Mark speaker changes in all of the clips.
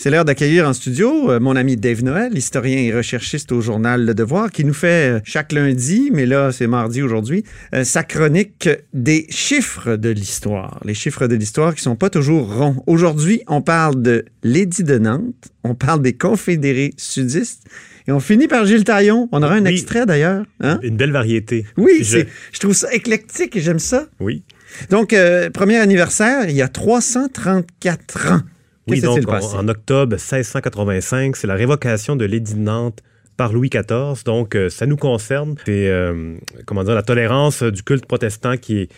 Speaker 1: C'est l'heure d'accueillir en studio euh, mon ami Dave Noël, historien et recherchiste au journal Le Devoir, qui nous fait euh, chaque lundi, mais là c'est mardi aujourd'hui, euh, sa chronique des chiffres de l'histoire. Les chiffres de l'histoire qui sont pas toujours ronds. Aujourd'hui, on parle de l'édit de Nantes, on parle des confédérés sudistes et on finit par Gilles Taillon. On aura un
Speaker 2: Oui.
Speaker 1: extrait d'ailleurs. Hein?
Speaker 2: Une belle variété.
Speaker 1: Oui,
Speaker 2: Je-
Speaker 1: trouve ça éclectique et j'aime ça.
Speaker 2: Oui.
Speaker 1: Donc, euh, premier anniversaire, il y a 334 ans.
Speaker 2: Oui, donc
Speaker 1: passé?
Speaker 2: en, en octobre 1685, c'est la révocation de l'édit de Nantes par Louis XIV. Donc, euh, ça nous concerne. C'est, euh, comment dire, la tolérance du culte protestant qui est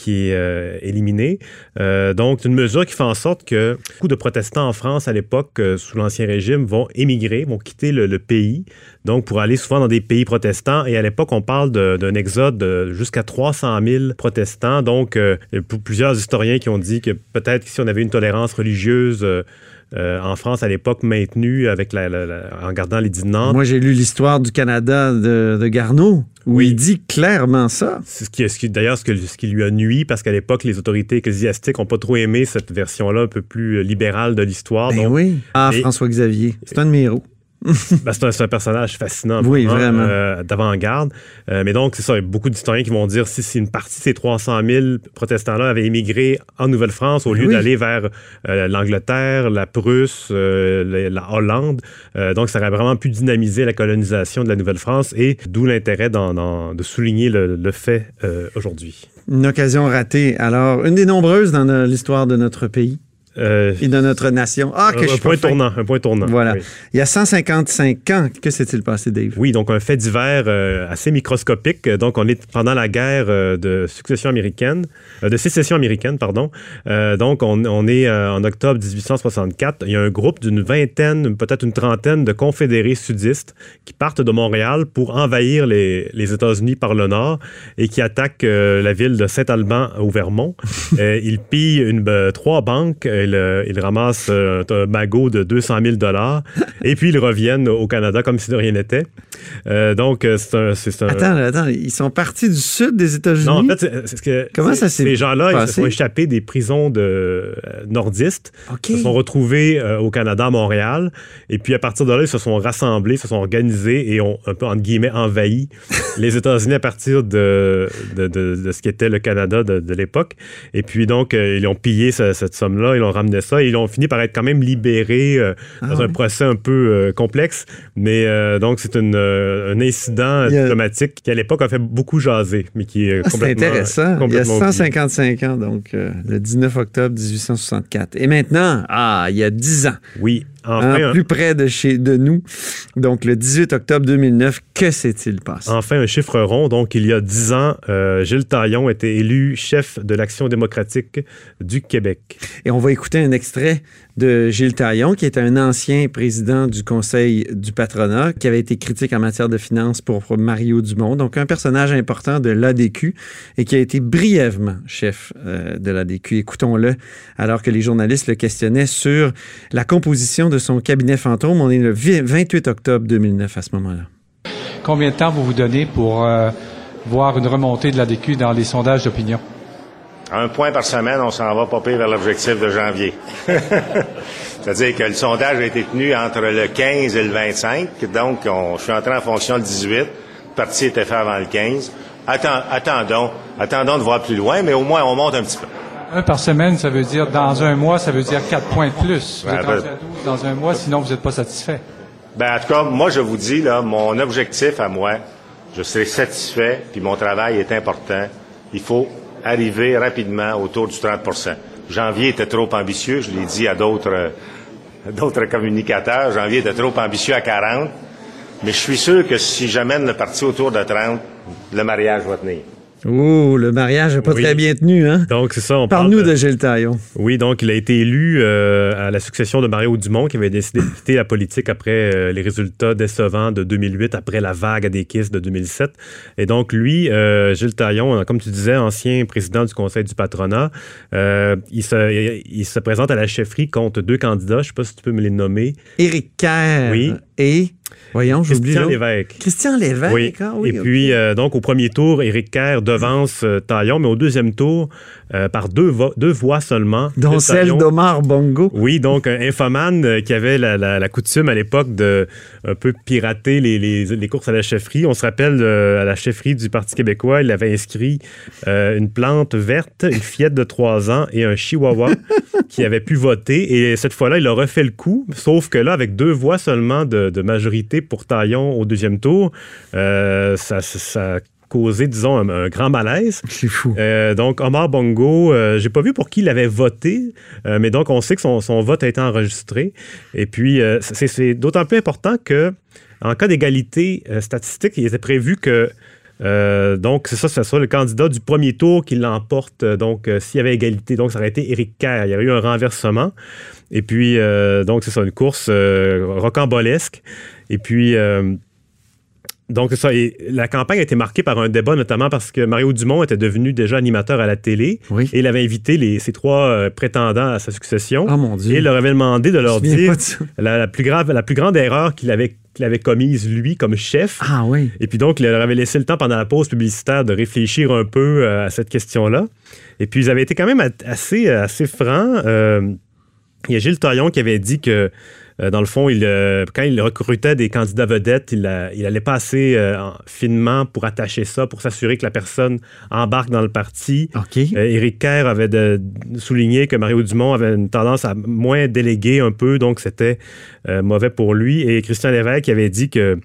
Speaker 2: qui est euh, éliminée. Euh, donc, c'est une mesure qui fait en sorte que beaucoup de protestants en France à l'époque, euh, sous l'Ancien Régime, vont émigrer, vont quitter le, pays, donc pour aller souvent dans des pays protestants. Et à l'époque, on parle d'un exode de jusqu'à 300 000 protestants. Donc, euh, il y a plusieurs historiens qui ont dit que peut-être si on avait une tolérance religieuse euh, en France à l'époque maintenue avec la, la- la- en gardant les Nantes,
Speaker 1: Moi, j'ai lu l'histoire du Canada de, de Garneau, où
Speaker 2: Oui.
Speaker 1: il dit clairement ça.
Speaker 2: C'est ce qui, ce qui- d'ailleurs ce, que- ce qui lui a nui parce qu'à l'époque, les autorités ecclésiastiques n'ont pas trop aimé cette version-là un peu plus euh, libérale de l'histoire.
Speaker 1: Ben oui. Ah, François-Xavier. C'est un de mes héros.
Speaker 2: ben, c'est, un, c'est un personnage fascinant,
Speaker 1: Oui, vraiment.
Speaker 2: euh, d'avant-garde. Euh, mais donc, c'est ça, il y a beaucoup d'historiens qui vont dire si, si une partie de ces 300 000 protestants-là avaient émigré en Nouvelle-France au lieu
Speaker 1: Oui.
Speaker 2: d'aller vers euh, l'Angleterre, la Prusse, la, la Hollande, donc ça aurait vraiment pu dynamiser la colonisation de la Nouvelle-France et d'où l'intérêt d'en- d'en- de souligner le, le fait aujourd'hui.
Speaker 1: Une occasion ratée. Alors, une des nombreuses dans l'histoire de notre pays
Speaker 2: Euh,
Speaker 1: et de notre nation. Ah, que
Speaker 2: un,
Speaker 1: je
Speaker 2: un
Speaker 1: suis
Speaker 2: point tournant, un point tournant.
Speaker 1: Voilà.
Speaker 2: Oui.
Speaker 1: Il y a 155 ans, que s'est-il passé, Dave?
Speaker 2: Oui, donc un fait divers euh, assez microscopique. Donc, on est pendant la guerre euh, de succession américaine, de sécession américaine, pardon. Donc, on, on est en octobre 1864. Il y a un groupe d'une vingtaine, peut-être une trentaine de confédérés sudistes qui partent de Montréal pour envahir les, les États-Unis par le nord et qui attaquent la ville de Saint-Alban au Vermont. Ils pillent une, trois banques. Euh, ils ramassent euh, un magot de 200 000 dollars et puis ils reviennent au Canada comme si de rien n'était. Euh, donc, euh, c'est un. un-
Speaker 1: Attends, attends, ils sont partis du sud des États-Unis?
Speaker 2: non, en fait, c'est- c'est ce que
Speaker 1: Comment ça s'est
Speaker 2: Ces gens-là, ils se
Speaker 1: passé?
Speaker 2: sont échappés des prisons de euh, nordistes,
Speaker 1: OK.
Speaker 2: se sont retrouvés euh, au Canada, à Montréal, et puis à partir de là, ils se sont rassemblés, se sont organisés et ont un peu entre guillemets envahi les États-Unis à partir de, de, de- de ce qu'était le Canada de, de l'époque. Et puis donc, euh, ils ont pillé ce- cette somme-là, ils ont ramené ça, et ils ont fini par être quand même libérés euh, dans
Speaker 1: Ah
Speaker 2: un procès un peu complexe. Mais donc, c'est une, euh, un incident
Speaker 1: a-
Speaker 2: diplomatique qui, à l'époque, a fait beaucoup jaser, mais qui est
Speaker 1: Ah, C'est
Speaker 2: complètement
Speaker 1: intéressant. Il y a
Speaker 2: complètement oublié.
Speaker 1: 155 ans, donc euh, le 19 octobre 1864. Et maintenant, ah, il y a 10 ans,
Speaker 2: Oui, enfin,
Speaker 1: plus près de chez de nous, donc le 18 octobre 2009, que s'est-il passé?
Speaker 2: enfin un chiffre rond. Donc, il y a dix ans, euh, Gilles Taillon était élu chef de l'Action démocratique du Québec.
Speaker 1: Et on va écouter un extrait de Gilles Taillon, qui est un ancien président du Conseil du patronat, qui avait été critique en matière de finances pour Mario Dumont, donc un personnage important de l'ADQ et qui a été brièvement chef euh, de l'ADQ. Écoutons-le alors que les journalistes le questionnaient sur la composition de son cabinet fantôme. On est le vi- 28 octobre 2009 à ce moment-là.
Speaker 3: Combien de temps vous vous donnez pour euh, voir une remontée de l'ADQ dans les sondages d'opinion?
Speaker 4: Un point par semaine, on s'en va pire vers l'objectif de janvier. C'est-à-dire que le sondage a été tenu entre le 15 et le 25, donc on, je suis entré en fonction le 18. Le parti était fait avant le 15. Attends- attendons, attendons de voir plus loin, mais au moins on monte un petit peu.
Speaker 3: Un par semaine, ça veut dire dans un mois, ça veut dire quatre points de plus. Vous
Speaker 4: Ouais,
Speaker 3: êtes
Speaker 4: ben-
Speaker 3: rendu à 12 dans un mois, sinon vous n'êtes pas satisfait.
Speaker 4: Ben, en tout cas, moi, je vous dis, là, mon objectif à moi, je serai satisfait, puis mon travail est important. Il faut arriver rapidement autour du 30% Janvier était trop ambitieux, je l'ai dit à d'autres, euh, à d'autres communicateurs. Janvier était trop ambitieux à 40. Mais je suis sûr que si j'amène le parti autour de 30, le mariage va tenir.
Speaker 1: Oh, le mariage n'est pas
Speaker 2: Oui.
Speaker 1: très bien tenu, hein?
Speaker 2: Donc, c'est ça. On
Speaker 1: Parle-nous
Speaker 2: parle
Speaker 1: de Gilles Taillon.
Speaker 2: Oui, donc il a été élu euh, à la succession de Mario Dumont, qui avait décidé de quitter la politique après euh, les résultats décevants de 2008, après la vague à des kisses de 2007. Et donc lui, euh, Gilles Taillon, comme tu disais, ancien président du Conseil du patronat, il, se, il se présente à la chefferie contre deux candidats. Je ne sais pas si tu peux me les nommer.
Speaker 1: Éric Kerr
Speaker 2: Oui.
Speaker 1: et Voyons, j'oublie
Speaker 2: Christian. Lévesque.
Speaker 1: Christian Lévesque.
Speaker 2: Oui.
Speaker 1: ah oui,
Speaker 2: Et puis, euh, donc, au premier tour, Éric Kerr devance euh, Taillon, mais au deuxième tour, euh, par deux, vo- deux voix seulement.
Speaker 1: Dont celle d'Omar Bongo.
Speaker 2: Oui, donc un infomane euh, qui avait la, la- la coutume à l'époque de un peu pirater les, les- les courses à la chefferie. On se rappelle à la chefferie du Parti québécois, il avait inscrit une plante verte, une fillette de 3 ans et un chihuahua qui avait pu voter. Et cette fois-là, il a refait le coup, sauf que là, avec deux voix seulement de, de majorité pour Taillon au deuxième tour, euh, ça, ça- ça a causé, disons, un, un grand malaise.
Speaker 1: C'est fou.
Speaker 2: Euh, donc, Omar Bongo, euh, j'ai pas vu pour qui il avait voté, euh, mais donc on sait que son, son vote a été enregistré. Et puis, c'est c'est d'autant plus important que, en cas d'égalité statistique, il était prévu que. euh, donc, c'est ça, ce soit le candidat du premier tour qui l'emporte. Donc, euh, s'il y avait égalité, donc ça aurait été Éric Kerr. Il y aurait eu un renversement. Et puis, euh, donc, c'est ça, une course rocambolesque. Et puis, euh, donc, ça. Et la campagne a été marquée par un débat, notamment parce que Mario Dumont était devenu déjà animateur à la télé.
Speaker 1: Oui.
Speaker 2: Et il avait invité les, ses trois euh, prétendants à sa succession.
Speaker 1: Oh mon Dieu.
Speaker 2: et il leur avait demandé de leur dire
Speaker 1: de
Speaker 2: la, la plus grave, la plus grande erreur qu'il avait, qu'il avait commise, lui, comme chef.
Speaker 1: Ah oui.
Speaker 2: Et puis donc, il leur avait laissé le temps pendant la pause publicitaire de réfléchir un peu euh, à cette question-là. Et puis, ils avaient été quand même assez, assez francs. Euh, il y a Gilles Taillon qui avait dit que, euh, dans le fond, il, euh, quand il recrutait des candidats vedettes, il, a- il allait pas assez euh, en- finement pour attacher ça, pour s'assurer que la personne embarque dans le parti.
Speaker 1: OK.
Speaker 2: Euh, Éric Kerr avait de- souligné que Mario Dumont avait une tendance à moins déléguer un peu, donc c'était euh, mauvais pour lui. Et Christian Lévesque avait dit que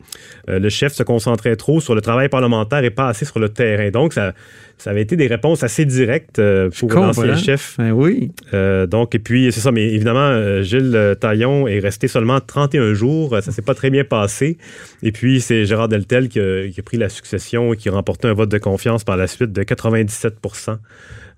Speaker 2: euh, le chef se concentrait trop sur le travail parlementaire et pas assez sur le terrain. Donc, ça, ça avait été des réponses assez directes euh, pour l'ancien chef.
Speaker 1: Ben oui.
Speaker 2: Euh, donc, et puis, c'est ça, mais évidemment, euh, Gilles Taillon est resté seulement 31 jours. Ça s'est pas très bien passé. Et puis, c'est Gérard Deltel qui a, qui a pris la succession et qui a remporté un vote de confiance par la suite de 97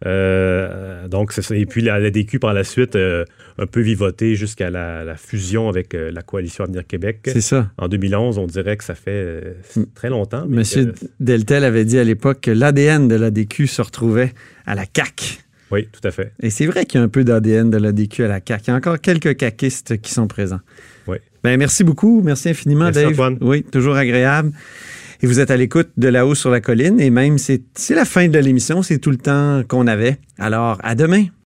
Speaker 2: Euh, donc. Et puis, la, la DQ, par la suite, euh, un peu vivoté jusqu'à la, la fusion avec euh, la coalition Avenir Québec.
Speaker 1: C'est ça.
Speaker 2: En 2011, on dirait que ça fait euh, très longtemps. mais
Speaker 1: Monsieur
Speaker 2: que-
Speaker 1: Deltel avait dit à l'époque que l'ADN de l'ADQ se retrouvait à la CAQ.
Speaker 2: oui, tout à fait.
Speaker 1: Et c'est vrai qu'il y a un peu d'ADN de l'ADQ à la CAQ. Il y a encore quelques caquistes qui sont présents.
Speaker 2: Oui.
Speaker 1: Ben, merci beaucoup. Merci infiniment,
Speaker 2: Merci,
Speaker 1: Dave.
Speaker 2: Antoine.
Speaker 1: Oui, toujours agréable. Et vous êtes à l'écoute de La Haut sur la colline. Et même, c'est la fin de l'émission. C'est tout le temps qu'on avait. Alors, à demain.